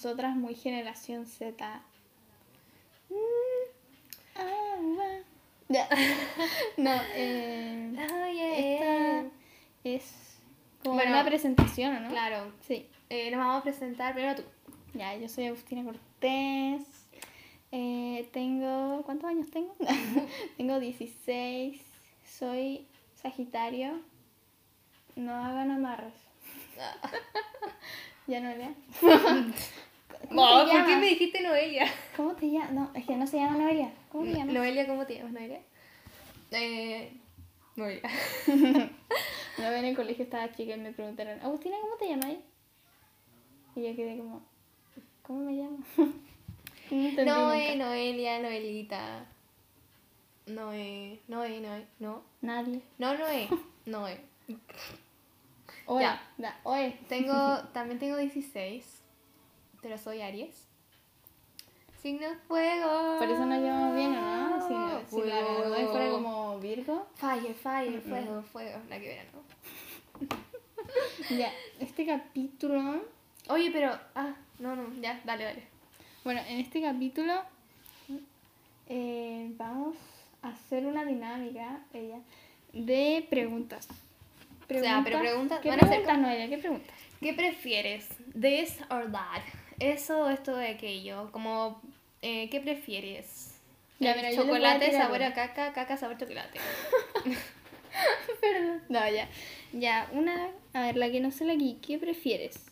Nosotras muy generación Z. Mm, ah. No, eh, Ay, esta es como Bueno, una presentación, ¿o ¿no? Claro. Sí. Eh, nos vamos a presentar primero tú. Ya, yo soy Agustina Cortés. Eh, tengo. ¿Cuántos años tengo? tengo 16. Soy Sagitario. No hagan amarres. ¿Ya no lea? No, te ¿por qué me dijiste Noelia? ¿Cómo te llamas? No, es que no se llama Noelia. ¿Cómo te llamas? Noelia, ¿cómo te llamas, Noelia? Eh. Noelia. Una vez en el colegio estaba chica y me preguntaron, Agustina, ¿cómo te llamas? Y yo quedé como, ¿cómo me llamo? no Noe. Noelia, Noelita. Noé, Noé, Noé, no. Nadie. No, Noé. Noé. Oye, Ya. da, oye. Tengo, también tengo 16, pero soy Aries. Signo fuego. Por eso nos llevamos bien, ¿o no? Si, no- si la Fuego. Noé fuera como Virgo. Fire, fire, fuego, fuego. La que verán, ¿no? Ya, este capítulo... Oye, pero. Ah, no, no, ya, dale, dale. Bueno, en este capítulo eh, vamos a hacer una dinámica, ella, de preguntas. sea, pero preguntas- ¿Qué van a ser preguntas, Noelia? ¿Qué preguntas? ¿Qué prefieres? ¿This or that? Eso esto de aquello. Como, eh, ¿qué prefieres? Ya, Eh, mira, chocolate, sabor una. a caca, caca, sabor chocolate. Perdón. No, ya. Ya, una. A ver, la que no sé la aquí. ¿Qué prefieres?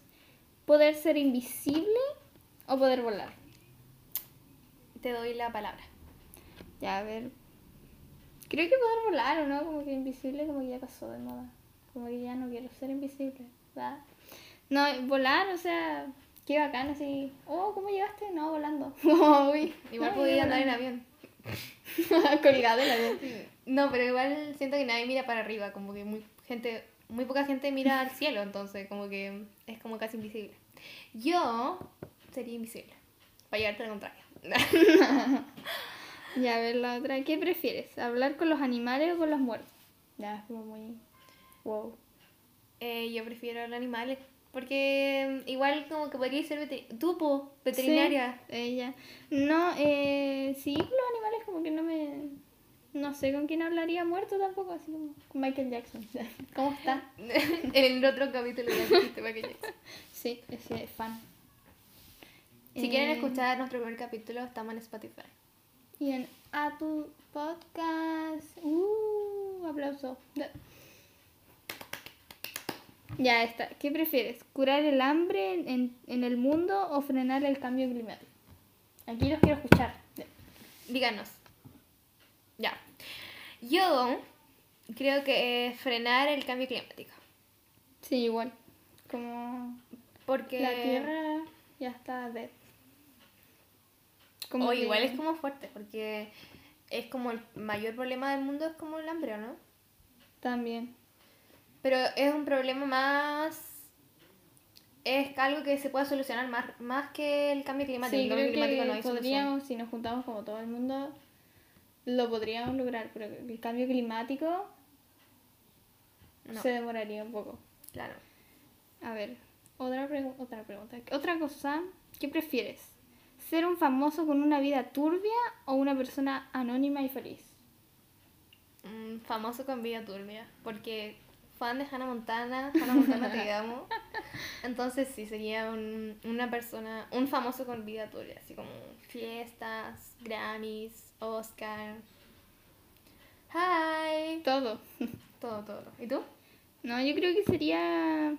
¿Poder ser invisible o poder volar? Te doy la palabra. Ya, a ver. Creo que poder volar, ¿o no? Como que invisible, como que ya pasó de moda. Como que ya no quiero ser invisible, ¿verdad? No, volar, o sea, qué bacán, así. Oh, ¿cómo llegaste? No, volando. Uy, Igual no, podía andar en avión. Colgado en avión. No, pero igual siento que nadie mira para arriba, como que muy gente, muy poca gente mira al cielo, entonces como que es como casi invisible. Yo sería invisible, para llevarte al contrario. Ya, a ver la otra. ¿Qué prefieres? ¿Hablar con los animales o con los muertos? Ya, es como muy. Wow. Eh, yo prefiero los animales, porque mm, igual como que podría ser veter- tú, po, veterinaria. Sí, ella. No, eh, sí, los animales como que no me... No sé con quién hablaría muerto tampoco, así como con Michael Jackson. ¿Cómo está? en el otro capítulo ya dijiste que llegues. Sí, ese es fan. Si quieren Eh, escuchar nuestro primer capítulo, estamos en Spotify. Y en Apple Podcast. Uh, aplauso. Ya está. ¿Qué prefieres? ¿Curar el hambre en, en el mundo o frenar el cambio climático? Aquí los quiero escuchar. Díganos. Ya. Yo creo que eh, frenar el cambio climático. Sí, igual. Como Porque. la Tierra ya está dead. o que- igual es como fuerte, porque es como el mayor problema del mundo es como el hambre, ¿o no? También. Pero es un problema más. Es algo que se puede solucionar más, más que el cambio climático. Sí, el cambio climático no hay solución. podríamos, si nos juntamos como todo el mundo, lo podríamos lograr, pero el cambio climático No. se demoraría un poco. Claro. A ver, otra, pregu- otra pregunta. Otra cosa, ¿qué prefieres? ¿Ser un famoso con una vida turbia o una persona anónima y feliz? Mm, famoso con vida turbia. Porque fan de Hannah Montana, Hannah Montana te amo. Entonces sí, sería un- una persona, un famoso con vida turbia. Así como fiestas, Grammys, Oscar. Hi. Todo. Todo, todo. ¿Y tú? No, yo creo que sería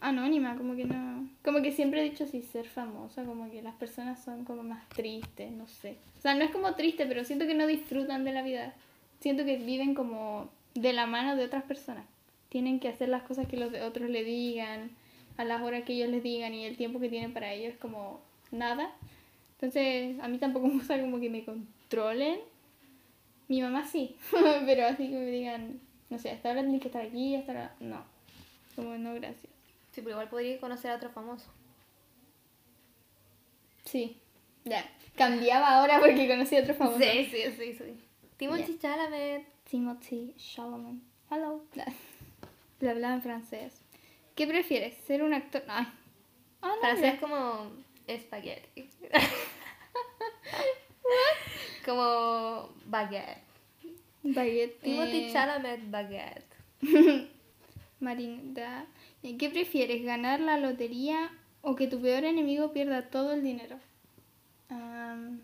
anónima, como que no. Como que siempre he dicho así, ser famosa, como que las personas son como más tristes, no sé. O sea, no es como triste, pero siento que no disfrutan de la vida. Siento que viven como de la mano de otras personas. Tienen que hacer las cosas que los de otros le digan, a las horas que ellos les digan y el tiempo que tienen para ellos como nada. Entonces, a mí tampoco me gusta como que me controlen. Mi mamá sí, pero así que me digan, no sé, hasta ahora tienes que estar aquí, hasta ahora. No. Como no, gracias. Sí, pero igual podría conocer a otro famoso. Sí, ya. Cambiaba ahora porque conocí a otro famoso. Sí, sí, sí, sí. Timothy Ya. Chalamet. Timothy Chalamet. Hello. Le hablaba en francés. ¿Qué prefieres? ¿Ser un actor? Ay. Ah, no, Francés como espagueti. como baguette. Baguette. Timothy eh, Chalamet baguette. Marinda. ¿Qué prefieres? ¿Ganar la lotería o que tu peor enemigo pierda todo el dinero? Am,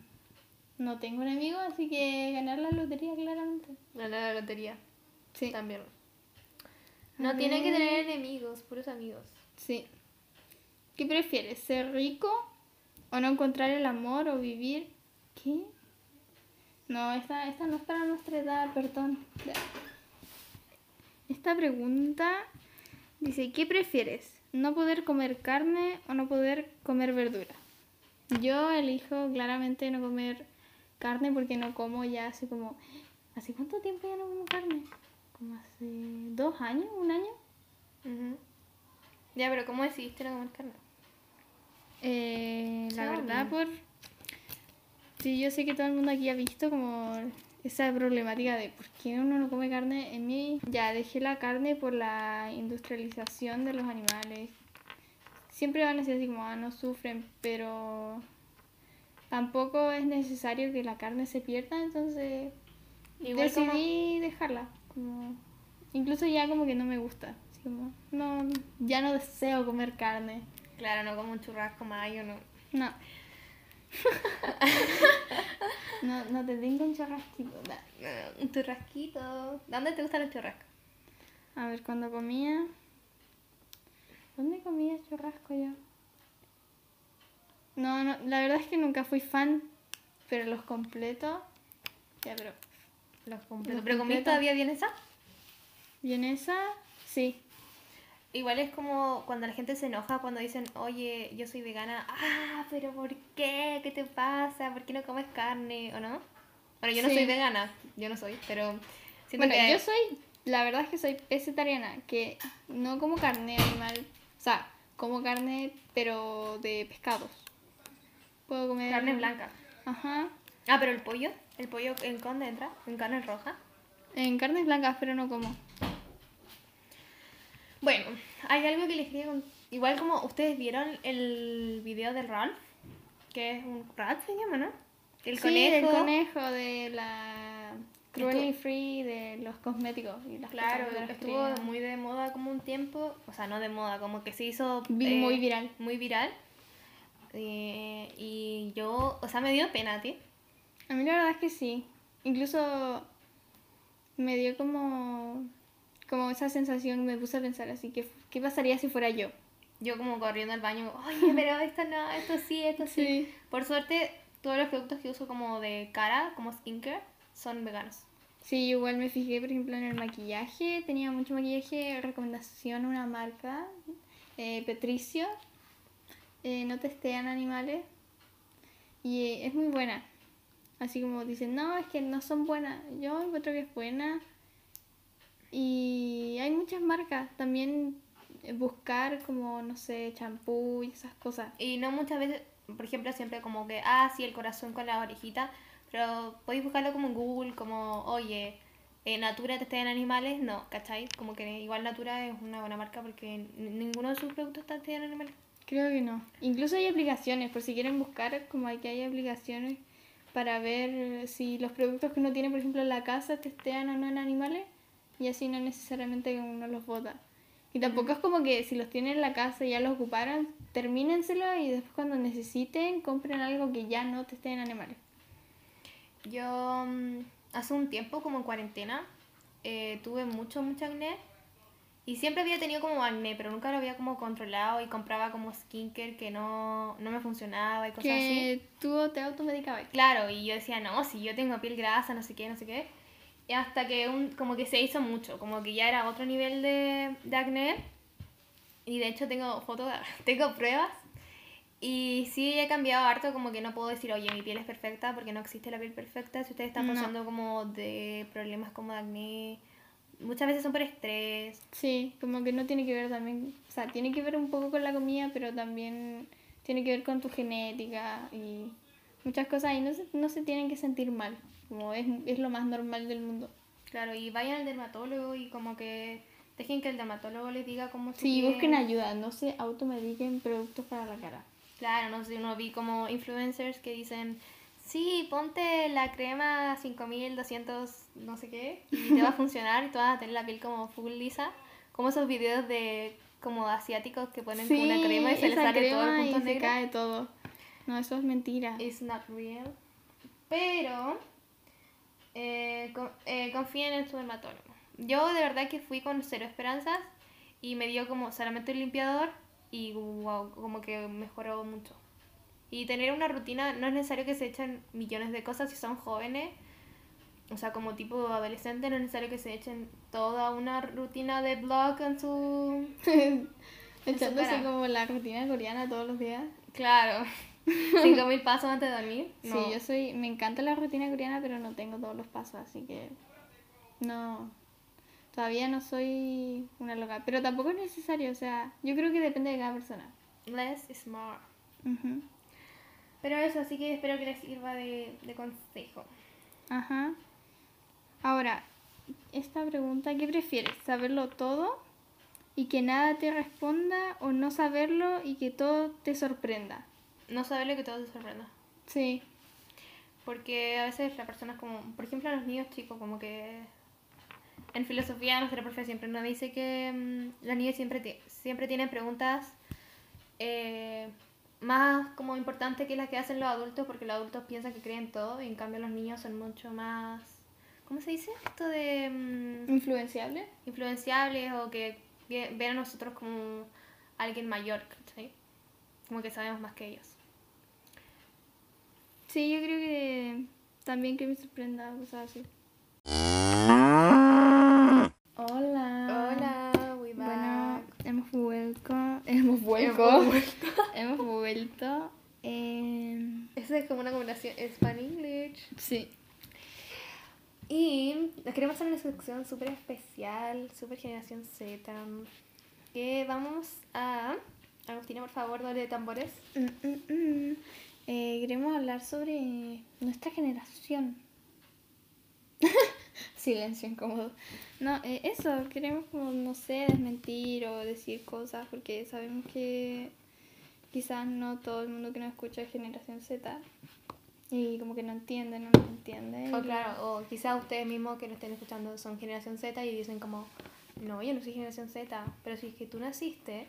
no tengo enemigo, así que ganar la lotería claramente. Ganar la lotería. Sí, También. No tiene que tener enemigos, puros amigos. sí. ¿Qué prefieres? ¿Ser rico o no encontrar el amor o vivir? ¿Qué? No, esta, esta no es para nuestra edad, perdón. Esta pregunta dice, ¿qué prefieres? ¿No poder comer carne o no poder comer verdura? Yo elijo claramente no comer carne porque no como ya hace como... ¿Hace cuánto tiempo ya no como carne? Como hace dos años, un año. Ya, pero ¿cómo decidiste no comer carne? Eh, la verdad, por. Sí, yo sé que todo el mundo aquí ha visto como esa problemática de por qué uno no come carne. En mí, ya dejé la carne por la industrialización de los animales. Siempre van a ser así como, ah, no sufren, pero tampoco es necesario que la carne se pierda, entonces Igual como- decidí dejarla. Como, incluso ya como que no me gusta. Así como, no, ya no deseo comer carne. Claro, no como un churrasco mayo, no. No. no, no te tengo un churrasquito. No, Un churrasquito. ¿Dónde te gustan los churrascos? A ver, cuando comía. ¿Dónde comía churrasco yo? No, no, la verdad es que nunca fui fan, pero los completos. Ya, pero. Los completos. Los ¿Pero comí completos. todavía bien esa? ¿Vienesa? Sí. Igual es como cuando la gente se enoja cuando dicen, oye, yo soy vegana. Ah, pero ¿por qué? ¿Qué te pasa? ¿Por qué no comes carne? ¿O no? Bueno, yo no Sí. soy vegana. Yo no soy, pero... Bueno, que- yo soy. La verdad es que soy vegetariana, que no como carne animal. O sea, como carne, pero de pescados. Puedo comer. Carne blanca. Ajá. Ah, pero el pollo. ¿El pollo en dónde entra? ¿En carne roja? En carnes blancas, pero no como. Bueno, hay algo que les quería contar. Igual como ustedes vieron el video de Ralph, que es un... Ralph se llama, ¿no? El Sí, conejo. del conejo, de la cruelty free, de los cosméticos y las Claro, cosas de estuvo muy de moda como un tiempo, o sea, no de moda, como que se hizo Vi- muy viral. Muy viral. Eh, y yo, o sea, me dio pena ti. A mí la verdad es que sí. Incluso me dio como, como esa sensación, me puse a pensar así, que ¿qué pasaría si fuera yo? Yo como corriendo al baño, oye, pero esto no, esto sí, esto sí. Sí. Por suerte, todos los productos que uso como de cara, como skincare, son veganos. Sí, igual me fijé, por ejemplo, en el maquillaje. Tenía mucho maquillaje, recomendación una marca, eh, Petricio. Eh, no testean animales. Y eh, es muy buena. Así como dicen, no, es que no son buenas. Yo encuentro que es buena. Y hay muchas marcas. También eh, buscar como, no sé, champú y esas cosas. Y no muchas veces, por ejemplo, siempre como que, ah, sí, el corazón con la orejita, pero podéis buscarlo como en Google, como, oye, eh, Natura te en animales, no, ¿cachai? Como que igual Natura es una buena marca porque ninguno de sus productos está en animales. Creo que no. Incluso hay aplicaciones, por si quieren buscar, como hay que hay aplicaciones para ver si los productos que uno tiene, por ejemplo, en la casa testean o no en animales y así no necesariamente uno los bota. Y tampoco es como que si los tienen en la casa y ya los ocuparon, termínenselo y después cuando necesiten compren algo que ya no testeen en animales. Yo mm, hace un tiempo, como en cuarentena, eh, tuve mucho, mucho acné. Y siempre había tenido como acné, pero nunca lo había como controlado y compraba como skincare que no, no me funcionaba y cosas así. Que tú te automedicabas. Claro, y yo decía, no, si yo tengo piel grasa, no sé qué, no sé qué. Y hasta que un, como que se hizo mucho, como que ya era otro nivel de, de acné. Y de hecho tengo fotos, tengo pruebas. Y sí he cambiado harto, como que no puedo decir, oye, mi piel es perfecta, porque no existe la piel perfecta. Si ustedes están No. pasando como de problemas como de acné, muchas veces son por estrés. Sí, como que no tiene que ver también, o sea, tiene que ver un poco con la comida, pero también tiene que ver con tu genética y muchas cosas y no se, no se tienen que sentir mal, como es, es lo más normal del mundo. Claro, y vayan al dermatólogo y como que Dejen que el dermatólogo les diga cómo su Sí, busquen ayuda, no se automediquen productos para la cara. Claro, no sé, uno vi como influencers que dicen, sí, ponte la crema 5200 no sé qué y te va a funcionar y tú vas a tener la piel como full lisa. Como esos videos de como asiáticos que ponen como una crema y se les sale todo el crema y punto se cae todo. No, eso es mentira. It's not real. Pero eh, con- eh, confíen en su dermatólogo. Yo de verdad que fui con cero esperanzas y me dio como solamente un limpiador y wow, como que mejoró mucho. Y tener una rutina, no es necesario que se echen millones de cosas si son jóvenes. O sea, como tipo adolescente, no es necesario que se echen toda una rutina de blog en su... Echándose cara. como la rutina coreana todos los días. Claro. 5.000 pasos antes de dormir. No. Sí, yo soy, me encanta la rutina coreana, pero no tengo todos los pasos, así que no, todavía no soy una loca, pero tampoco es necesario, o sea, yo creo que depende de cada persona. Less is more. Ujú. Pero eso, así que espero que les sirva de, de consejo. Ajá. Ahora, esta pregunta, ¿qué prefieres? ¿Saberlo todo y que nada te responda o no saberlo y que todo te sorprenda? No saber lo que todo te sorprenda. Sí, Porque a veces la persona es como, por ejemplo, a los niños chicos, como que en filosofía nuestra profe siempre nos dice que mm, los niños siempre, siempre tienen preguntas eh, más como importantes que las que hacen los adultos, porque los adultos piensan que creen todo y en cambio los niños son mucho más, ¿cómo se dice? Esto de... mm, influenciable. influenciables o que ve- ven a nosotros como alguien mayor, ¿cachai? Como que sabemos más que ellos. Sí, yo creo que también que me sorprenda, cosas así. Hola, we Bueno, back. hemos vuelto. Hemos vuelto. Hemos vuelto. hemos vuelto. Esa es como una combinación Spanish. sí. Y les queremos hacer una sección súper especial, súper generación Z. Que vamos a. Agustina, por favor, doble de tambores. Mm, mm, mm. Eh, queremos hablar sobre nuestra generación. Silencio incómodo. No, eh, eso, queremos como, no sé, desmentir o decir cosas porque sabemos que quizás no todo el mundo que nos escucha es generación Z y como que no entiende, no nos entiende. O y- claro, o quizás ustedes mismos que nos estén escuchando son generación Z y dicen como, no, yo no soy generación Z, pero si es que tú naciste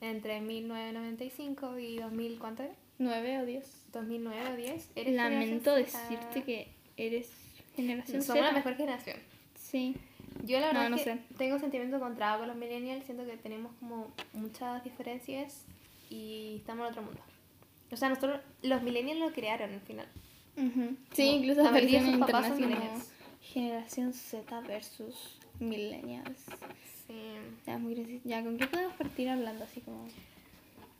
entre 1995 y 2000, ¿cuánto era? ¿Nueve o diez? 2009 o 10, eres Lamento decirte que eres generación somos la mejor generación. Sí. Yo la verdad No, no es que sé. tengo sentimiento encontrado con los millennials, siento que tenemos como muchas diferencias y estamos en otro mundo. O sea, nosotros, los millennials lo crearon al final. Sí, incluso la mayoría apareció de en sus papás internet son así como millennials. generación Z versus millennials. Sí. Ya, muy gracioso. Ya, ¿con qué podemos partir hablando así como?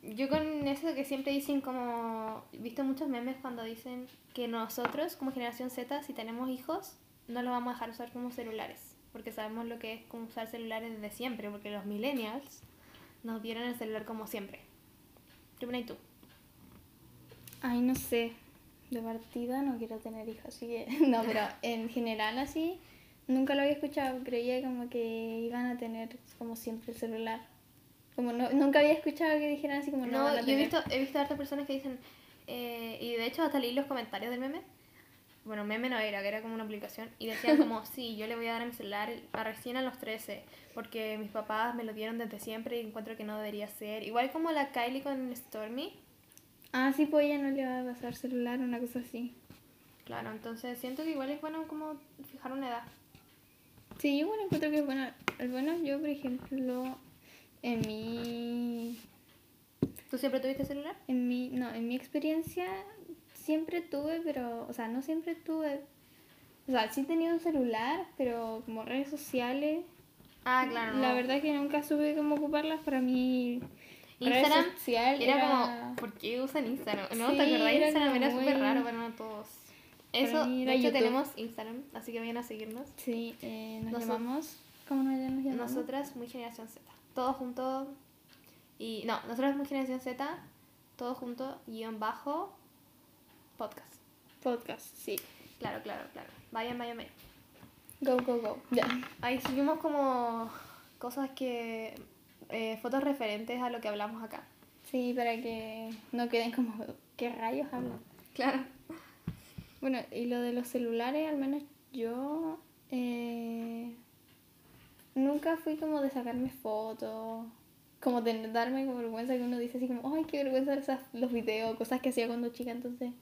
Yo con eso que siempre dicen como, he visto muchos memes cuando dicen que nosotros como generación Z, si tenemos hijos, no los vamos a dejar usar como celulares, porque sabemos lo que es como usar celulares desde siempre, porque los millennials nos dieron el celular como siempre. ¿Qué opinas tú? Ay, no sé. De partida no quiero tener hijos, así que no, pero en general así nunca lo había escuchado. Creía como que iban a tener como siempre el celular. Como no, nunca había escuchado que dijeran así como no, No, yo he visto, he visto a hartas personas que dicen, eh, y de hecho hasta leí los comentarios del meme. Bueno, meme no era, que era como una aplicación. Y decían como, sí, yo le voy a dar a mi celular a recién a los 13, porque mis papás me lo dieron desde siempre y encuentro que no debería ser. Igual como la Kylie con Stormy. Ah, sí, pues ella no le va a pasar celular, una cosa así. Claro, entonces siento que igual es bueno como fijar una edad. Sí, yo bueno encuentro que es bueno. El bueno, yo por ejemplo, en mi ¿Tú siempre tuviste celular? En mi, no, en mi experiencia siempre tuve, pero, o sea, no siempre tuve, o sea, sí tenía un celular, pero como redes sociales, Ah, claro. la no. verdad es que nunca supe cómo ocuparlas para mí. Instagram red social Era, era, como, ¿por qué usan Instagram? ¿No Sí, te acordás? era Instagram era súper muy- raro para no todos. Eso, de hecho YouTube. tenemos Instagram, así que vayan a seguirnos. Sí, eh, nos Noso- llamamos, ¿cómo nos llamamos? Nosotras, muy generación Z. Todos juntos. Y no, nosotras, muy generación Z. Todos juntos, guion bajo, podcast. Podcast, sí. Claro, claro, claro. Vayan, vayan, vayan. Go, go, go. Ya. Ahí subimos como cosas que... eh, fotos referentes a lo que hablamos acá. Sí, para que no queden como, ¿qué rayos hablan? Claro. Bueno, y lo de los celulares, al menos yo eh, nunca fui como de sacarme fotos, como de darme como vergüenza que uno dice así como, ay, qué vergüenza esas, los videos, cosas que hacía cuando chica, entonces,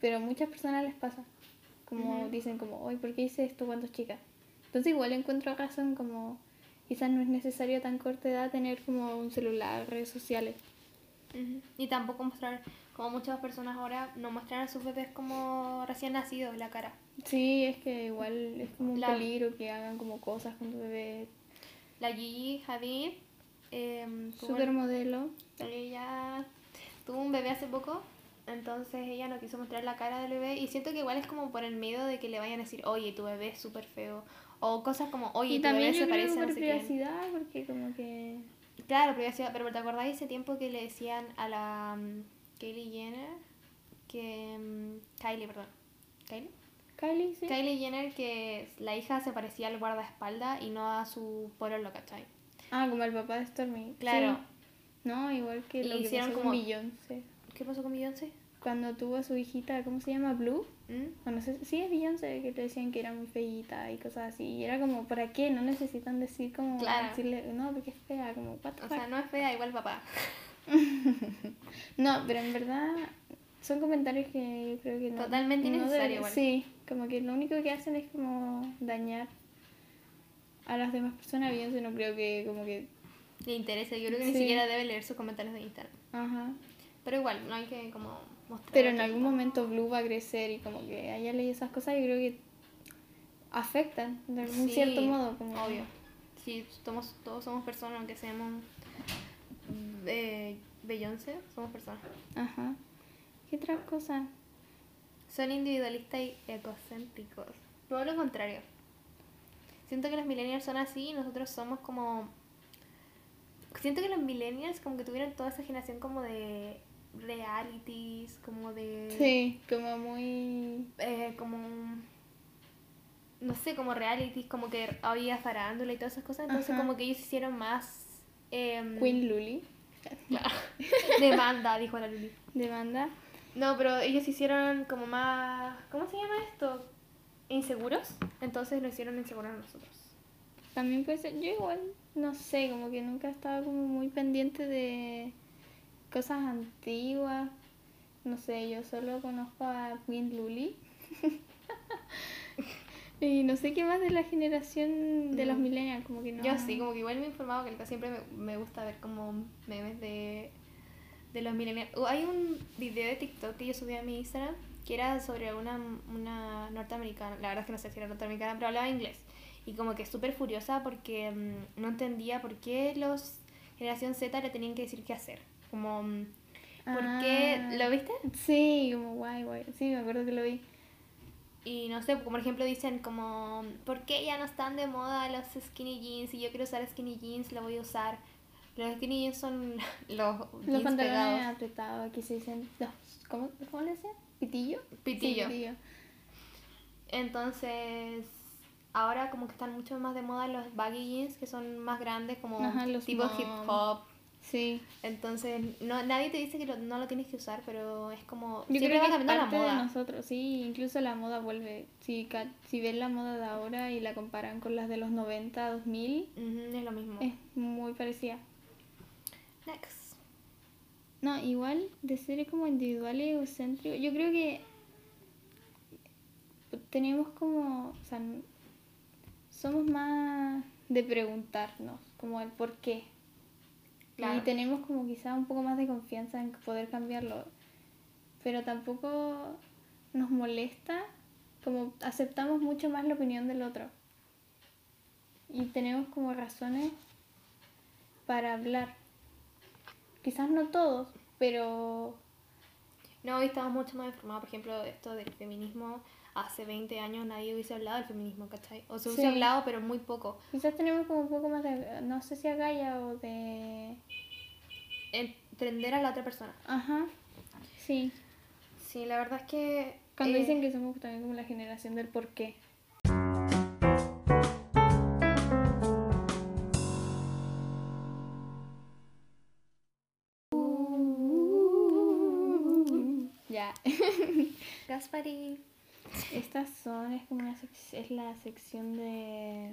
pero a muchas personas les pasa, como dicen como, ay, ¿por qué hice esto cuando chica? Entonces igual encuentro razón como, quizás no es necesario a tan corta edad tener como un celular, redes sociales. Y tampoco mostrar, como muchas personas ahora, no muestran a sus bebés como recién nacidos la cara. Sí, es que igual es como un La- peligro que hagan como cosas con tu bebé. La Gigi Hadid, em, Supermodelo. ella tuvo un bebé hace poco, entonces ella no quiso mostrar la cara del bebé y siento que igual es como por el miedo de que le vayan a decir, oye, tu bebé es súper feo, o cosas como, oye, y tu también bebé se parece a no sé quién. privacidad, porque como que... Claro, privacidad, pero ¿te acordás ese tiempo que le decían a la Kylie Jenner que... mm, Kylie, perdón. ¿Kylie? Kylie, sí. Kylie Jenner que la hija se parecía al guardaespaldas y no a su pololo, ¿cachai? Ah, como el papá de Stormy. Claro. Sí. No, igual que lo que hicieron pasó como- con Beyoncé. ¿Qué pasó con Beyoncé? Cuando tuvo a su hijita, ¿cómo se llama? Blue. ¿Mm? O no sé, sí es Beyoncé, que le decían que era muy feíta y cosas así. Y era como, ¿para qué? No necesitan decir como, Claro. decirle, no, porque es fea, como, O sea, no es fea, igual papá. No, pero en verdad son comentarios que yo creo que no. Totalmente no innecesario igual. Sí, como que lo único que hacen es como dañar a las demás personas. Beyoncé no creo que como que... Le interesa, yo creo que ni Sí. siquiera debe leer sus comentarios de Instagram. Ajá. Pero igual, no hay que como mostrar. Pero en algún momento Blue va a crecer y como que haya leído esas cosas, yo creo que afectan de algún Sí, cierto modo. Como... Obvio. Sí, somos, todos somos personas, aunque seamos eh, Beyoncé, somos personas. Ajá. ¿Qué otras cosas? Son individualistas y egocéntricos. Todo lo contrario. Siento que los millennials son así y nosotros somos como... Siento que los millennials como que tuvieron toda esa generación como de realities, como de... Sí, como muy... eh, como no sé, como realities, como que había farándula y todas esas cosas, entonces Ajá. como que ellos hicieron más em, Queen Luli, claro, demanda, dijo la Luli. de banda. No, pero ellos hicieron como más, ¿cómo se llama esto? Inseguros, entonces lo hicieron inseguros a nosotros. También puede ser, yo igual, no sé, como que nunca he estado como muy pendiente de cosas antiguas. No sé, yo solo conozco a Queen Luli. y no sé qué más de la generación de los Mm. millennials, como que no. Yo sí, como que igual me he informado que siempre me, me gusta ver como memes de, de los millennials. Hay un video de TikTok que yo subí a mi Instagram que era sobre una, una norteamericana, la verdad es que no sé si era norteamericana, pero hablaba inglés. Y como que súper furiosa porque mm, no entendía por qué los generación Z le tenían que decir qué hacer. Como, mm, ¿por qué? Ah. ¿Lo viste? Sí, como guay, guay. Sí, me acuerdo que lo vi. Y no sé, por ejemplo dicen como, ¿por qué ya no están de moda los skinny jeans? Y yo quiero usar skinny jeans, lo voy a usar. Los skinny jeans son los Los jeans pantalones apretados, aquí se dicen. los- ¿cómo, ¿Cómo le decían? ¿Pitillo? Pitillo. Sí, pitillo. Entonces, ahora como que están mucho más de moda los baggy jeans, que son más grandes, como Ajá, tipo mom. hip hop. Sí. Entonces, no, nadie te dice que lo- no lo tienes que usar, pero es como... Yo creo va que es cambiando la parte de moda. nosotros, sí, incluso la moda vuelve. Si, ca- si ven la moda de ahora y la comparan con las de los 90, 2000, Ujú, es lo mismo. es muy parecida. Next. No, igual de ser como individual y egocéntrico, yo creo que tenemos como, o sea, somos más de preguntarnos, como el por qué. Claro. Y tenemos como quizá un poco más de confianza en poder cambiarlo. Pero tampoco nos molesta, como aceptamos mucho más la opinión del otro. Y tenemos como razones para hablar. Quizás no todos, pero No, hoy estamos mucho más informados, por ejemplo, esto del feminismo hace 20 años nadie hubiese hablado del feminismo, ¿cachai? O se hubiese hablado, pero muy poco. Quizás tenemos como un poco más de, no sé si agalla o de... Entender a la otra persona. Ajá, sí. Sí, la verdad es que... Cuando eh, dicen que somos también como la generación del por qué. Uh. Gaspari. Estas son, es como una sec- es la sección de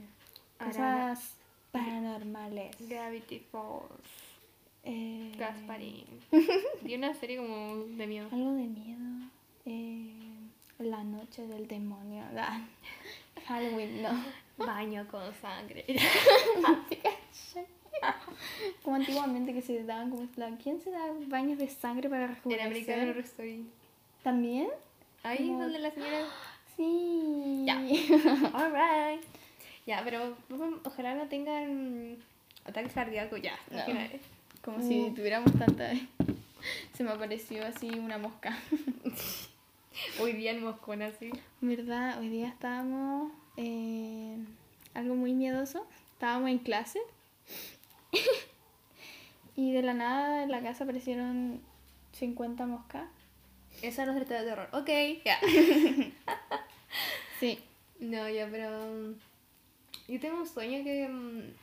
cosas paranormales. Gravity Falls. Eh, Gasparín. Vi una serie como de miedo. Algo de miedo. Eh, la noche del demonio. La- Halloween, no. Baño con sangre. Como antiguamente que se daban como la- ¿Quién se da baños de sangre para En rejuvenecer? Horror Story. ¿También? Ahí Como- donde la señora. Sí. Ya. Alright. Ya, pero ojalá no tengan ataques cardíacos ya. No. Como si tuviéramos tanta... Se me apareció así una mosca. Hoy día en Moscona, así. ¿Verdad? Hoy día estábamos... eh, algo muy miedoso. Estábamos en clase. y de la nada en la casa aparecieron 50 moscas. Esa no es trata de terror. Ok, ya. Sí. No, ya, pero. mm, Yo tengo un sueño que. mm,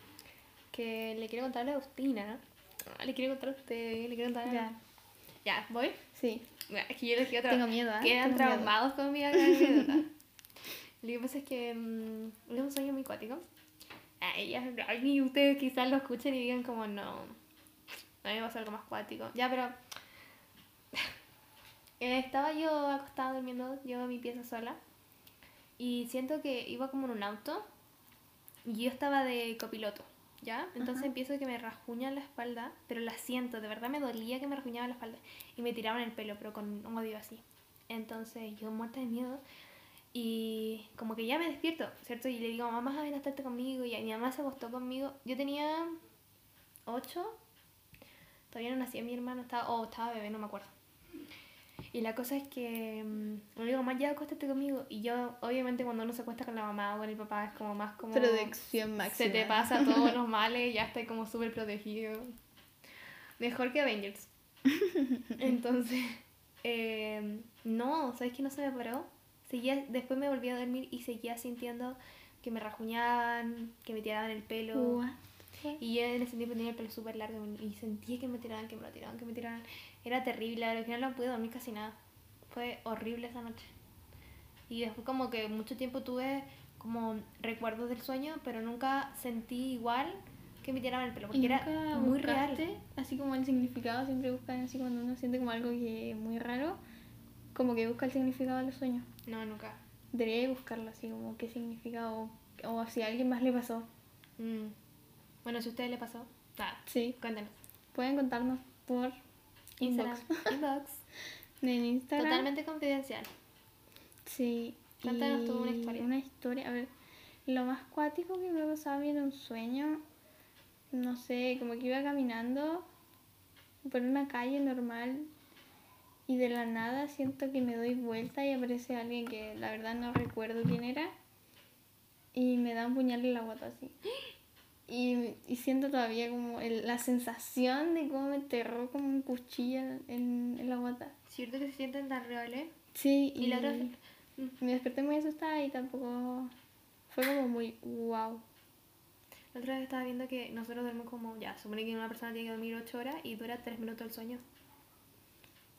que le quiero contar a Agustina. Ah, Le quiero contar a usted, le quiero contar. Ya. Ya, voy. Sí. Es que yo les quiero Tengo miedo, ¿eh? Quedan Tengo miedo. traumados con mi anécdota. Lo que pasa es que mm, es un sueño muy cuático. Ay, ya, ay, ustedes quizás lo escuchen y digan como no. A mí me pasa algo más cuático. Ya, pero. Eh, estaba yo acostada durmiendo, yo en mi pieza sola. Y siento que iba como en un auto. Y yo estaba de copiloto, ¿ya? Entonces empiezo que me rasguña la espalda, pero la siento, de verdad me dolía que me rasguñaba la espalda. Y me tiraban el pelo, pero con un odio así. Entonces yo muerta de miedo. Y como que ya me despierto, ¿cierto? Y le digo, mamá, ven a estarte conmigo. Y mi mamá se acostó conmigo. Yo tenía 8. Todavía no nacía mi hermano, estaba, o estaba bebé, no me acuerdo. Y la cosa es que mm, le digo, mamá, ya acuéstate conmigo. Y yo, obviamente, cuando uno se acuesta con la mamá o con el papá, es como más como. Protección máxima. Se te pasa todos los males, ya estás como súper protegido. Mejor que Avengers. Entonces, eh, no, ¿sabes que no se me paró? Seguía, después me volví a dormir y seguía sintiendo que me rajuñaban, que me tiraban el pelo. What? Y yo en ese tiempo tenía el pelo súper largo y sentía que me tiraban, que me lo tiraban, que me tiraban. Era terrible, al final no pude dormir casi nada. Fue horrible esa noche. Y después como que mucho tiempo tuve como recuerdos del sueño, pero nunca sentí igual que me tiraban el pelo, porque ¿Y era muy real. Así como el significado, siempre buscan así cuando uno siente como algo que es muy raro, como que busca el significado de los sueños. No, nunca. Debería buscarlo así como qué significado o, o si a alguien más le pasó. Mm. Bueno, si a ustedes le pasó, nada, Sí, cuéntenos. pueden contarnos por Instagram, inbox. inbox. En Instagram. Totalmente confidencial. Sí. Cuéntanos tú una historia. Una historia, a ver, lo más cuático que me pasaba en un sueño, no sé, como que iba caminando por una calle normal y de la nada siento que me doy vuelta y aparece alguien que la verdad no recuerdo quién era y me da un puñal en la guata así. Y, y siento todavía como el- la sensación de cómo me enterró como un cuchillo en, en la guata. ¿Cierto que se sienten tan reales? Sí, Y la otra me desperté muy asustada y tampoco fue como muy wow. La otra vez estaba viendo que nosotros dormimos como, ya, supone que una persona tiene que dormir 8 horas y dura 3 minutos el sueño.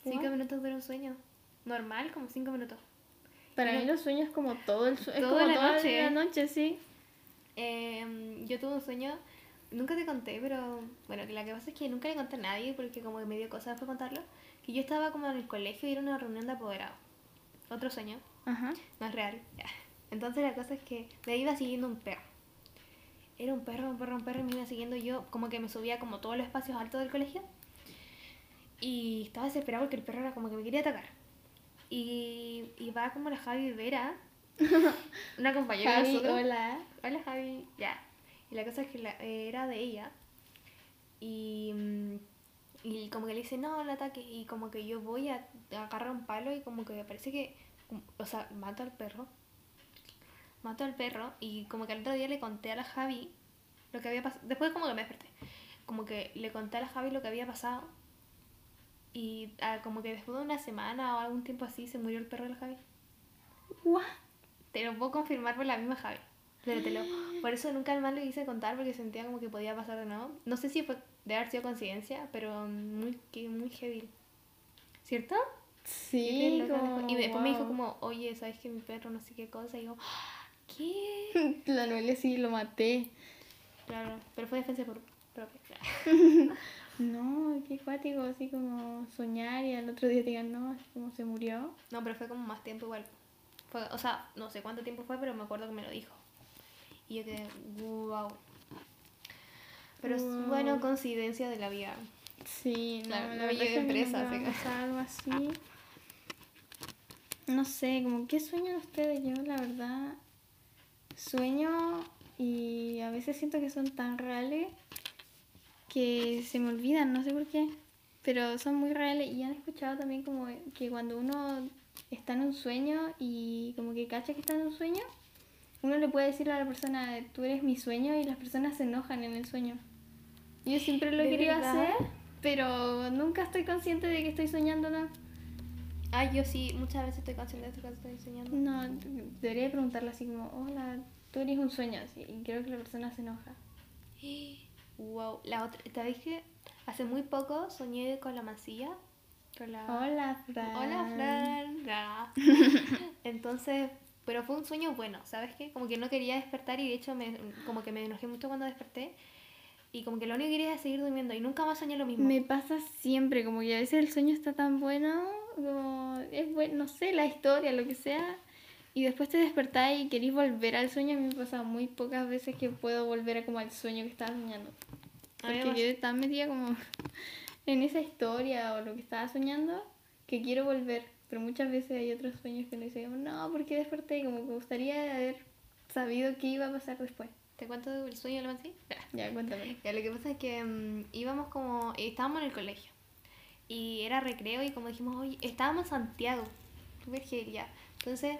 5 What? minutos dura un sueño. Normal, como 5 minutos. Para Pero- mí los sueños como todo el sueño, es Toda como la toda noche. la noche, sí. Eh, yo tuve un sueño, nunca te conté, pero bueno, que la que pasa es que nunca le conté a nadie porque como que me dio cosa después contarlo. Que yo estaba como en el colegio y era una reunión de apoderados. Otro sueño, Ajá. no es real. Entonces la cosa es que me iba siguiendo un perro. Era un perro, un perro, un perro y me iba siguiendo yo, como que me subía como todos los espacios altos del colegio. Y estaba desesperado porque el perro era como que me quería atacar. Y, y va como la Javi Vera, una compañera de Javi, nosotros. hola. Hola Javi, ya. Y la cosa es que la- era de ella. Y, mm, y como que le dice, no, no ataque. Y como que yo voy a, a agarrar un palo y como que me parece que, o sea, mato al perro. Mato al perro y como que el otro día le conté a la Javi lo que había pasado. Después como que me desperté. Como que le conté a la Javi lo que había pasado. Y ah, como que después de una semana o algún tiempo así se murió el perro de la Javi. What? Te lo puedo confirmar por la misma Javi. Pero te lo... Por eso nunca más lo quise contar porque sentía como que podía pasar de nuevo. No sé si fue de haber sido coincidencia, pero muy, que- muy heavy. ¿Cierto? Sí, como, Y después me dijo como, oye, ¿sabes que mi perro no sé qué cosa? Y yo, ¿qué? La Noelia sí lo maté. Claro, pero fue defensa por propia. No, qué cuático, así como soñar y al otro día te digan, no, así como se murió. No, pero fue como más tiempo igual. Fue, o sea, no sé cuánto tiempo fue, pero me acuerdo que me lo dijo. Y yo quedé, wow. Pero es, bueno, coincidencia de la vida. Sí, no, la no me verdad llevé es que a mí presa, nunca me algo así. No sé, como, ¿qué sueñan ustedes? Yo, la verdad, sueño y a veces siento que son tan reales que se me olvidan, no sé por qué. Pero son muy reales y han escuchado también como que cuando uno está en un sueño y como que cacha que está en un sueño, uno le puede decir a la persona, tú eres mi sueño y las personas se enojan en el sueño. Yo siempre lo he ¿De querido verdad? hacer, pero nunca estoy consciente de que estoy soñando nada. Ay, yo sí, muchas veces estoy consciente de que estoy enseñando. No, debería preguntarle así como, hola, tú eres un sueño, así, y creo que la persona se enoja. Wow, la otra, ¿sabéis que hace muy poco soñé con la masilla? Con la... Hola, Fran. Hola, Fran. Ah. Entonces, pero fue un sueño bueno, ¿sabes qué? Como que no quería despertar y de hecho me, como que me enojé mucho cuando desperté y como que lo único que quería era seguir durmiendo y nunca más soñé lo mismo. Me pasa siempre, como que a veces el sueño está tan bueno, como es bueno, no sé, la historia, lo que sea, y después te despertás y querés volver al sueño. A mí me pasa muy pocas veces que puedo volver a como al sueño que estaba soñando. Porque quedé tan metida como en esa historia o lo que estaba soñando que quiero volver. Pero muchas veces hay otros sueños que uno dice, no, ¿por qué desperté? Como que me gustaría haber sabido qué iba a pasar después. ¿Te cuento el sueño de la? Ya, cuéntame. Ya, lo que pasa es que mm, íbamos como, eh, estábamos en el colegio y era recreo y como dijimos, oye, estábamos en Santiago, ya. Entonces,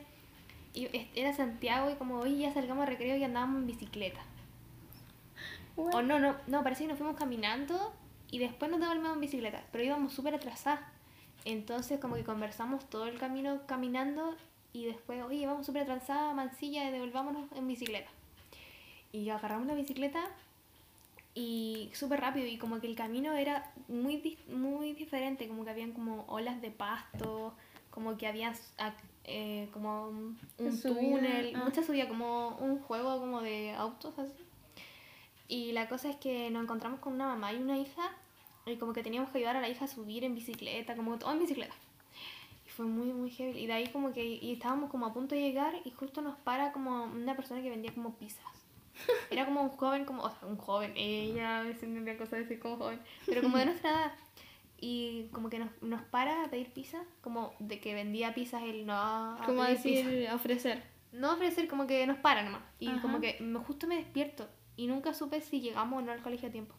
y- era Santiago y como, oye, ya salgamos a recreo y andábamos en bicicleta. O no, no, no, parece que nos fuimos caminando y después nos devolvimos en bicicleta, pero íbamos súper atrasadas. Entonces como que conversamos todo el camino caminando y después, oye, vamos súper atrasadas, mancilla, y devolvámonos en bicicleta. Y agarramos la bicicleta y súper rápido y como que el camino era muy, muy diferente, como que habían como olas de pasto, como que había eh, como un túnel, ah. mucha subida, como un juego como de autos así. Y la cosa es que nos encontramos con una mamá y una hija y como que teníamos que ayudar a la hija a subir en bicicleta, como todo en bicicleta. Y fue muy, muy heavy. Y de ahí como que y estábamos como a punto de llegar y justo nos para como una persona que vendía como pizzas. Era como un joven, como, o sea, un joven, ella, me siento una cosa de decir como joven, pero como de nuestra edad. Y como que nos, nos para a pedir pizza, como de que vendía pizzas él no a, a Como decir, pizza. ofrecer. No ofrecer, como que nos para nomás. Y Ajá. como que me, justo me despierto y nunca supe si llegamos o no al colegio a tiempo.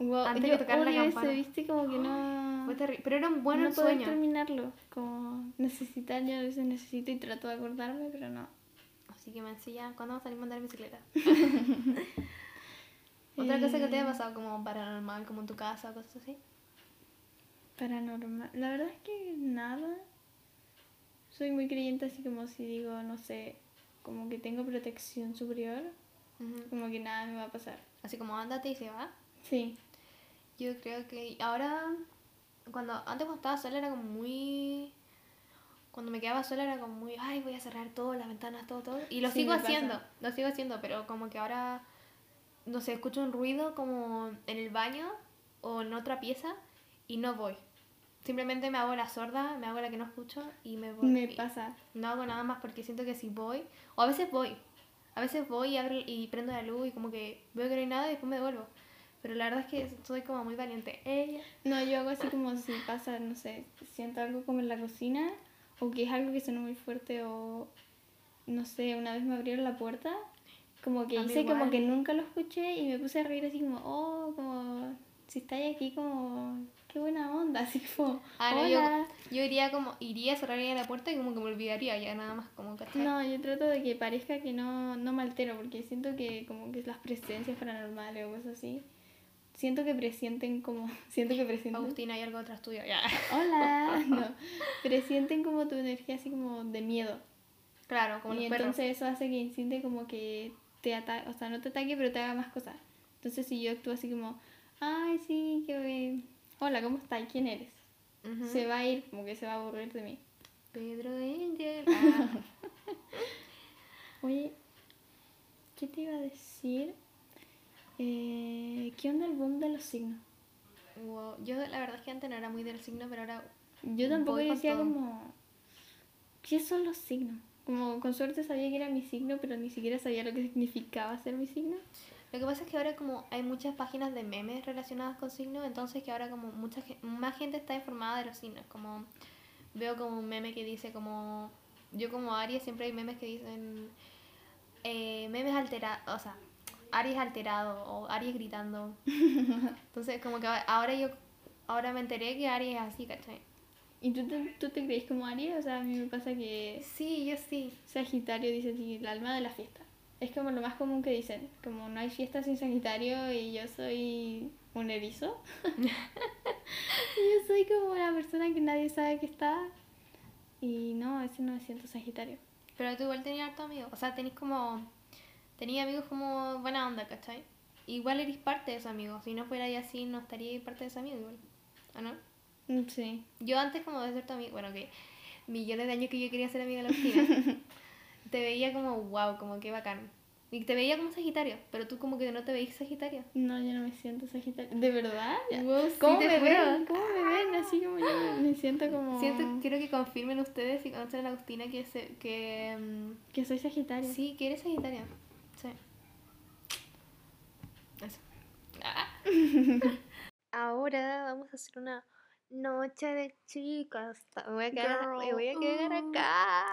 Wow, Antes yo de tocar la campana. viste, como que no... Fue terrible, pero era un bueno no sueño. terminarlo. Como necesitar, yo a veces necesito y trato de acordarme, pero no. Así que me decía, ¿cuándo vamos a salir a andar bicicleta? Otra cosa que te Eh, haya pasado como paranormal, como en tu casa o cosas así. Paranormal. La verdad es que nada. Soy muy creyente así como si digo, no sé, como que tengo protección superior, como que nada me va a pasar. Así como ándate y se va. Sí. Yo creo que ahora, cuando antes cuando estaba sola era como muy... Cuando me quedaba sola era como muy, ay, voy a cerrar todo, las ventanas, todo, todo. Y lo Sí, sigo pasa. haciendo, lo sigo haciendo, pero como que ahora, no sé, escucho un ruido como en el baño o en otra pieza y no voy. Simplemente me hago la sorda, me hago la que no escucho y me voy. Me pasa. No hago nada más porque siento que si voy, o a veces voy, a veces voy y, abro, y prendo la luz y como que veo que no hay nada y después me devuelvo. Pero la verdad es que soy como muy valiente. Ella. No, yo hago así como si pasa, no sé, siento algo como en la cocina o que es algo que suena muy fuerte o no sé, una vez me abrieron la puerta, como que hice como igual. que nunca lo escuché y me puse a reír así como, oh, como si estáis aquí como, qué buena onda, así como, Ah, no, yo, hola. yo iría como, iría, cerraría la puerta y como que me olvidaría ya nada más como ¿cachai? No, yo trato de que parezca que no, no me altero, porque siento que como que las presencias paranormales o cosas así, siento que presienten como, siento que presienten... Agustina, hay algo atrás tuyo, ya. Hola, no, presienten como tu energía así como de miedo. Claro, como y los perros. entonces eso hace que insiste como que te ataque, o sea, no te ataque, pero te haga más cosas. Entonces si yo actúo así como, ay, sí, que... Hola, ¿cómo estás? ¿Quién eres? Se va a ir, como que se va a aburrir de mí. Pedro Angel. Ah. Oye, ¿qué te iba a decir? Eh, ¿Qué onda el boom de los signos? Wow. Yo la verdad es que antes no era muy del signo, pero ahora Yo tampoco decía todo. como, ¿qué son los signos? Como con suerte sabía que era mi signo, pero ni siquiera sabía lo que significaba ser mi signo. Lo que pasa es que ahora como hay muchas páginas de memes relacionadas con signos, entonces que ahora como mucha más gente está informada de los signos, como veo como un meme que dice como yo como Aries siempre hay memes que dicen eh, memes alterados, o sea, Aries alterado o Aries gritando. Entonces como que ahora yo ahora me enteré que Aries es así, ¿cachai? ¿Y tú te, tú te crees como Aries? O sea, a mí me pasa que Sí, yo sí. Sagitario dice así, el alma de la fiesta. Es como lo más común que dicen, como no hay fiesta sin Sagitario y yo soy un erizo. yo soy como la persona que nadie sabe que está. Y no, a veces no me siento Sagitario. Pero tú igual tenías hartos amigos. O sea, tenéis como. Tenías amigos como buena onda, ¿cachai? Igual eres parte de esos amigos. Si no fuera así, no estaría parte de esos amigos igual. ¿O no? Mm, Sí. Yo antes, como de ser tu amigo. Bueno, que millones de años que yo quería ser amiga de la Agustina. te veía como wow, como que bacán. Y te veía como Sagitario. Pero tú, como que no te veis Sagitario. No, yo no me siento Sagitario. ¿De verdad? Wow, sí, ¿Cómo te me ven? ¿Cómo me ven? Así como yo me siento como... Siento, quiero que confirmen ustedes si conocen a la Agustina que, se, que mm, Que soy Sagitario. Sí, que eres Sagitario. Sí. Eso. Ah. Ahora vamos a hacer una noche de chicas. Me voy a quedar, me voy a quedar acá.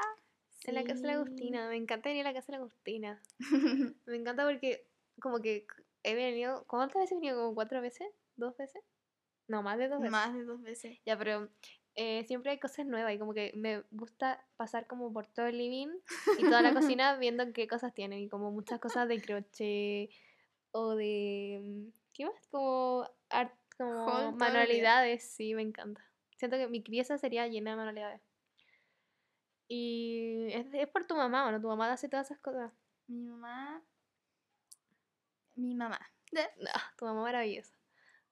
En la casa de la. Agustina. Me encanta venir a la casa de la Agustina. Me encanta porque como que he venido... ¿Cuántas veces he venido? ¿Como cuatro veces? ¿Dos veces? No, más de dos veces. Más de dos veces. Ya, pero eh, siempre hay cosas nuevas y como que me gusta pasar como por todo el living y toda la cocina viendo qué cosas tienen y como muchas cosas de crochet o de... ¿Qué más? Como, art, como manualidades, sí, me encanta. Siento que mi crianza sería llena de manualidades. Y es, es por tu mamá, ¿o no? Tu mamá hace todas esas cosas. Mi mamá... Mi mamá. No, tu mamá maravillosa.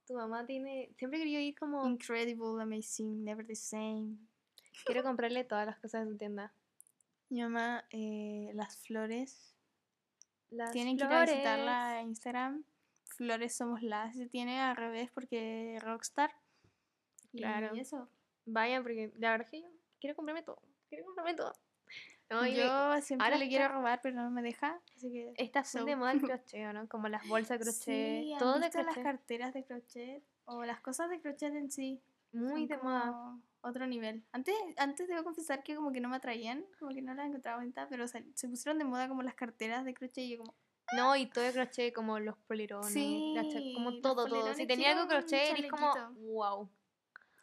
Tu mamá tiene... Siempre querido ir como... Incredible, amazing, never the same. Quiero comprarle todas las cosas de su tienda. Mi mamá, eh, las flores. Las Tienen que ir a visitarla a Instagram. Flores somos las. Se tiene al revés porque Rockstar. Y Claro. eso. Vayan, porque la verdad es que yo quiero comprarme todo. Quiero comprarme todo. No, y Yo siempre ahora le quiero robar, pero no me deja. Así que. está full so- de moda el crochet, ¿no? Como las bolsas de crochet. Sí, ¿han todo de visto las crochet. carteras de crochet o las cosas de crochet en sí. Muy de moda. Otro nivel. Antes, antes debo confesar que como que no me atraían, como que no las encontraba bonita, pero sal- se pusieron de moda como las carteras de crochet y yo como, No, y todo de crochet, como los polerones. Sí, como todo, todo. Si tenía algo crochet, eres como, wow.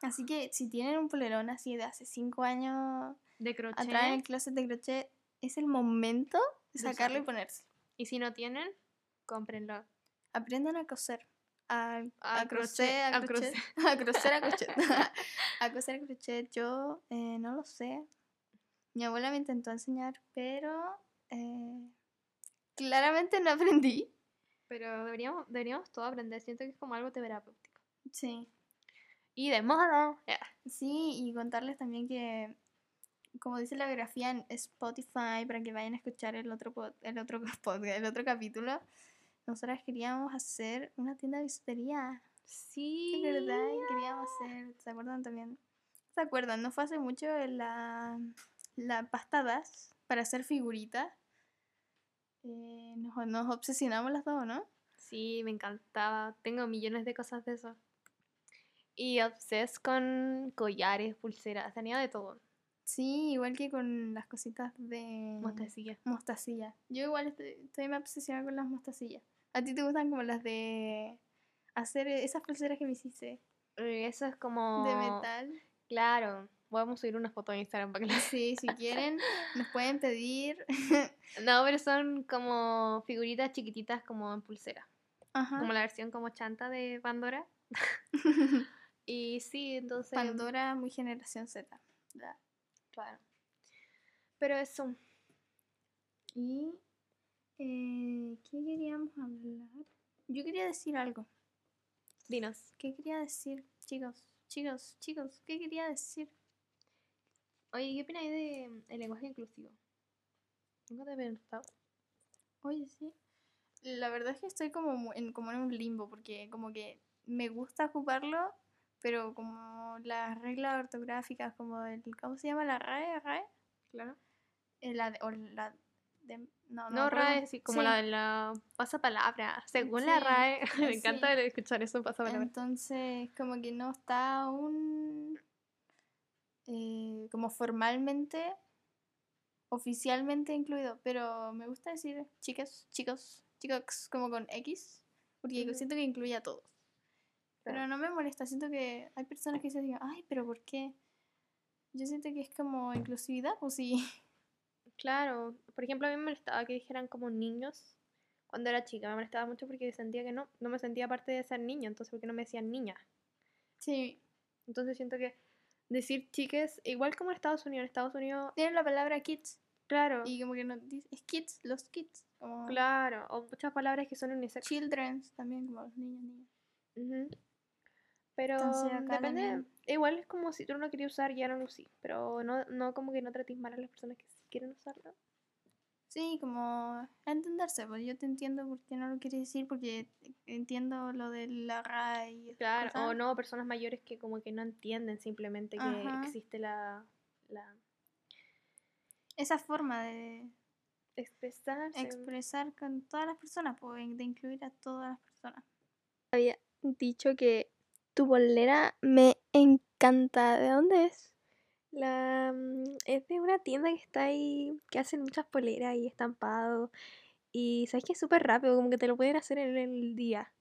Así que si tienen un polerón así de hace cinco años De crochet. atrás en el closet de crochet, es el momento de sacarlo y ponerse. Y si no tienen, cómprenlo. Aprendan a coser. A, A a, crochet, crochet, a, a crochet, a coser a crochet. a coser a crochet, yo eh, no lo sé. Mi abuela me intentó enseñar, pero eh, claramente no aprendí. Pero deberíamos, deberíamos todo aprender. Siento que es como algo terapéutico. Sí. Y de moda. Ya. Sí, y contarles también que, como dice la biografía en Spotify, para que vayan a escuchar el otro, el otro, podcast, el otro capítulo, nosotras queríamos hacer una tienda de bisutería. Sí. Es verdad, y queríamos hacer, ¿se acuerdan también? ¿Se acuerdan? No fue hace mucho la, la pasta das para hacer figuritas. Eh, nos, nos obsesionamos las dos, ¿no? Sí, me encantaba. Tengo millones de cosas de eso. Y obses con collares, pulseras, tenía de todo. Sí, igual que con las cositas de Mostacilla. mostacilla. Yo igual estoy, estoy más obsesionada con las mostacillas. ¿A ti te gustan como las de hacer esas pulseras que me hiciste? Eh, Eso es como. De metal. Claro. Vamos a subir una foto en Instagram para que las- Sí, si quieren, nos pueden pedir. No, pero son como figuritas chiquititas como en pulsera. Ajá. Como la versión como chanta de Pandora. y sí, entonces. Pandora, muy generación Z. Claro. Pero eso. Y. Eh, ¿Qué queríamos hablar? Yo quería decir algo. Dinos. ¿Qué quería decir, chicos? chicos, chicos, ¿qué quería decir? Oye, ¿qué opináis de mm, el lenguaje inclusivo? Nunca te he preguntado. Oye, sí. La verdad es que estoy como en, como en un limbo, porque como que me gusta ocuparlo, pero como las reglas ortográficas, como el, ¿cómo se llama? La RAE, RAE, Claro. Eh, la, de- o la de, no, no, No. RAE, sí, como Sí. la de la pasapalabra. Según la Sí, RAE, me encanta escuchar eso pasapalabra. Entonces, como que no está aún eh, como formalmente, oficialmente incluido, pero me gusta decir chicas, chicos, chicos, como con X, porque siento que incluye a todos. Pero no me molesta, siento que hay personas que se digan, ay, pero ¿por qué? Yo siento que es como inclusividad, pues sí. Claro, por ejemplo, a mí me molestaba que dijeran como niños cuando era chica. Me molestaba mucho porque sentía que no, no me sentía parte de ser niño, entonces ¿por qué no me decían niña? Sí, Entonces siento que decir chiques, igual como en Estados Unidos, en Estados Unidos, tienen la palabra kids claro, y como que no dice, es kids, los kids, como claro, o muchas palabras que son unisex. children también, como los niños, niñas. Ujú. Pero Entonces, depende, también- igual es como si tú no querías usar, ya no lo usí, pero no, no como que no trates mal a las personas que sí quieren usarlo. Sí, como a entenderse, pues yo te entiendo por qué no lo quieres decir, porque entiendo lo de la esas Claro, o no, personas mayores que como que no entienden simplemente que Ajá. existe la, la Esa forma de expresarse. expresar con todas las personas, pues de incluir a todas las personas. dicho que tu bolera me encanta. ¿De dónde es? La, mm, es de una tienda que está ahí, que hacen muchas poleras y estampado. Y sabes que es súper rápido, como que te lo pueden hacer en el día.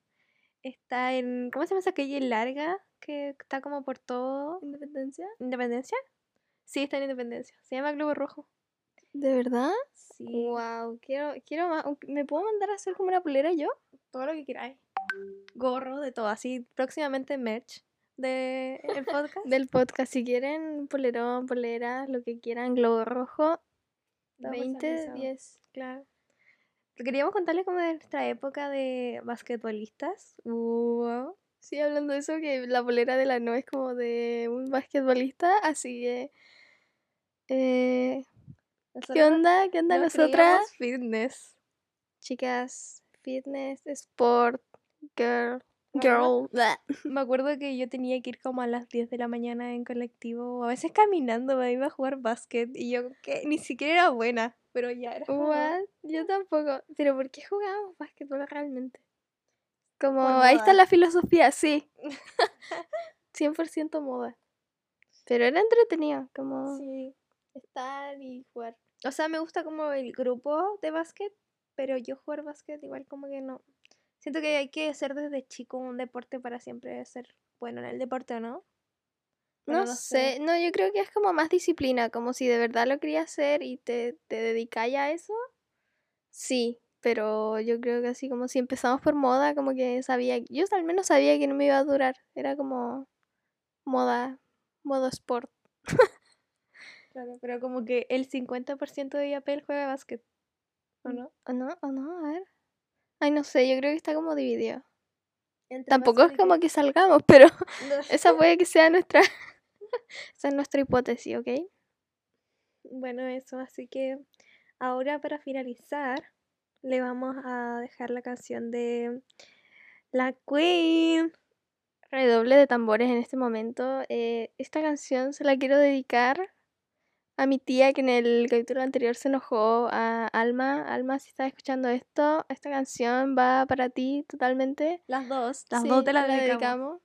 Está en, ¿cómo se llama esa calle larga? Que está como por todo. ¿Independencia? ¿Independencia? Sí, está en Independencia. Se llama Globo Rojo. ¿De verdad? Sí. Wow, quiero, quiero más. ¿Me puedo mandar a hacer como una polera yo? Todo lo que queráis. Gorro, de todo. Así, próximamente merch de el podcast. Del podcast, si quieren, polerón, polera, lo que quieran, globo rojo, Estamos 20 de personalizados. 10. Claro. Queríamos contarles como de nuestra época de basquetbolistas. Wow. Sí, hablando de eso, que la polera de la no es como de un basquetbolista, así que... Eh, ¿Qué Nosotros onda? ¿Qué onda nos nosotras? fitness. Chicas, fitness, sport, girl, girl. Me acuerdo que yo tenía que ir como a las 10 de la mañana en colectivo, a veces caminando, me iba a jugar básquet. Y yo que ni siquiera era buena, pero ya era. What? Yo tampoco. Pero ¿por qué jugábamos básquetbol realmente? Como, Por ahí está la filosofía, sí. 100% moda. Pero era entretenido, como Sí. estar y jugar. O sea, me gusta como el grupo de básquet, pero yo jugar básquet igual como que no. Siento que hay que hacer desde chico un deporte para siempre ser bueno en el deporte, ¿o no? No, no sé, no, yo creo que es como más disciplina, como si de verdad lo querías hacer y te, te dedicáis a eso. Sí, pero yo creo que así como si empezamos por moda, como que sabía, yo al menos sabía que no me iba a durar, era como moda, modo sport. Claro, pero como que el 50% de IAPEL juega básquet, ¿o no? ¿O no? ¿O no? A ver. Ay, no sé, yo creo que está como dividido. Entre Tampoco es como que salgamos, pero No. esa puede que sea nuestra, esa es nuestra hipótesis, ¿ok? Bueno, eso, así que ahora para finalizar, le vamos a dejar la canción de La Queen. Redoble de tambores en este momento. Eh, esta canción se la quiero dedicar a mi tía que en el capítulo anterior se enojó, a Alma. Alma, si estás escuchando esto, esta canción va para ti totalmente. Las dos, las Sí, dos te la la dedicamos.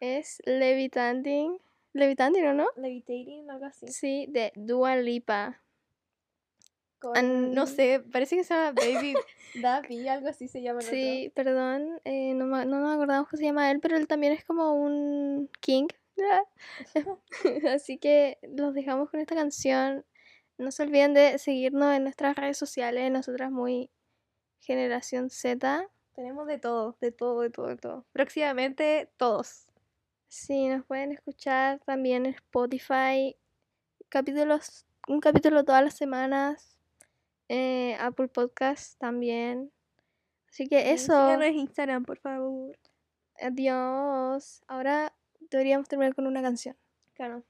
Es Levitating. Levitating, ¿o no? Levitating, algo así. Sí, de Dua Lipa. Con- no sé, parece que se llama Baby Dappy, algo así se llama el otro. Sí, perdón, eh, no, no nos acordamos cómo se llama él, pero él también es como un king. Así que los dejamos con esta canción. No se olviden de seguirnos en nuestras redes sociales, nosotras muy generación Z. Tenemos de todo, de todo, de todo, de todo. Próximamente todos. Sí, nos pueden escuchar también en Spotify. Capítulos, un capítulo todas las semanas. eh, Apple Podcast también. Así que eso. Síganos en Instagram, por favor. Adiós. Ahora deberíamos terminar con una canción. Claro.